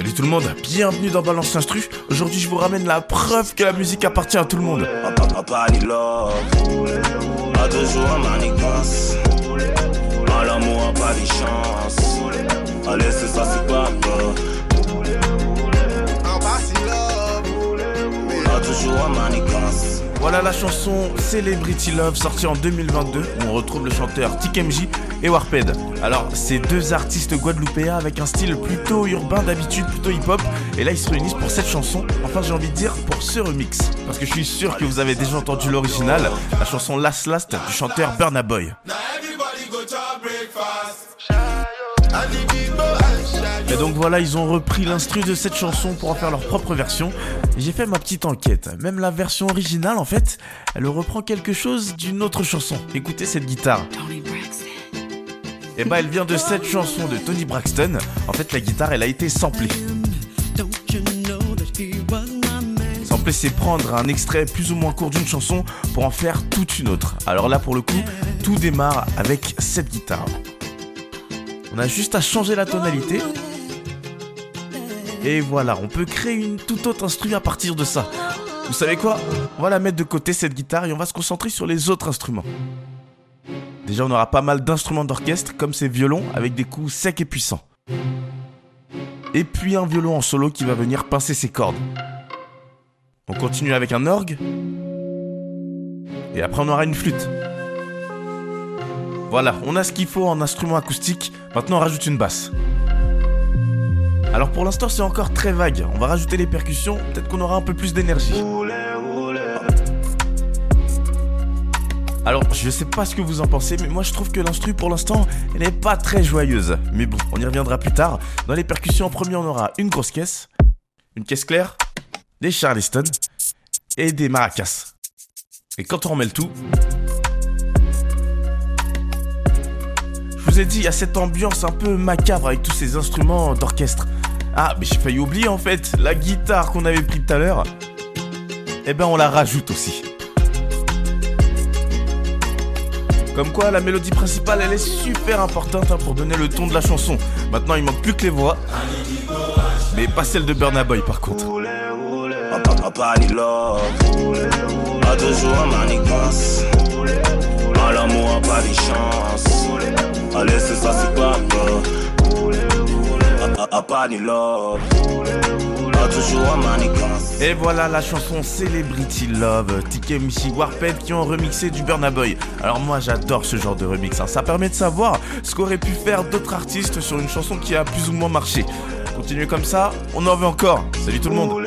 Salut tout le monde, bienvenue dans Balance Instru. Aujourd'hui, je vous ramène la preuve que la musique appartient à tout le monde. Allez, c'est ça, c'est pas toujours voilà la chanson Celebrity Love sortie en 2022 où on retrouve le chanteur TKMJ et Warped. Alors c'est deux artistes guadeloupéens avec un style plutôt urbain d'habitude, plutôt hip-hop et là ils se réunissent pour cette chanson, enfin j'ai envie de dire pour ce remix. Parce que je suis sûr que vous avez déjà entendu l'original, la chanson Last Last du chanteur Burna Boy. Et donc voilà, ils ont repris l'instru de cette chanson pour en faire leur propre version. J'ai fait ma petite enquête. Même la version originale, en fait, elle reprend quelque chose d'une autre chanson. Écoutez cette guitare. Et eh bah, ben, elle vient de cette chanson de Tony Braxton. En fait, la guitare, elle a été samplée. Sampler, c'est prendre un extrait plus ou moins court d'une chanson pour en faire toute une autre. Alors là, pour le coup, tout démarre avec cette guitare. On a juste à changer la tonalité. Et voilà, on peut créer une toute autre instrument à partir de ça. Vous savez quoi? On va la mettre de côté cette guitare et on va se concentrer sur les autres instruments. Déjà, on aura pas mal d'instruments d'orchestre comme ces violons avec des coups secs et puissants. Et puis un violon en solo qui va venir pincer ses cordes. On continue avec un orgue. Et après, on aura une flûte. Voilà, on a ce qu'il faut en instrument acoustique. Maintenant, on rajoute une basse. Alors pour l'instant, c'est encore très vague. On va rajouter les percussions, peut-être qu'on aura un peu plus d'énergie. Alors, je sais pas ce que vous en pensez, mais moi je trouve que l'instru pour l'instant, elle n'est pas très joyeuse. Mais bon, on y reviendra plus tard. Dans les percussions, en premier, on aura une grosse caisse, une caisse claire, des charleston et des maracas. Et quand on remet le tout, dit, il y a cette ambiance un peu macabre avec tous ces instruments d'orchestre. Ah, mais j'ai failli oublier en fait, la guitare qu'on avait pris tout à l'heure. Eh ben, on la rajoute aussi. Comme quoi, la mélodie principale, elle est super importante hein, pour donner le ton de la chanson. Maintenant, il manque plus que les voix. Mais pas celle de Burna Boy, par contre. Allez, c'est ça, c'est pas et voilà la chanson Celebrity Love, Tike Missy Warped qui ont remixé du Burna Boy. Alors moi j'adore ce genre de remix, hein. ça permet de savoir ce qu'auraient pu faire d'autres artistes sur une chanson qui a plus ou moins marché. Continuez comme ça, on en veut encore. Salut tout le monde.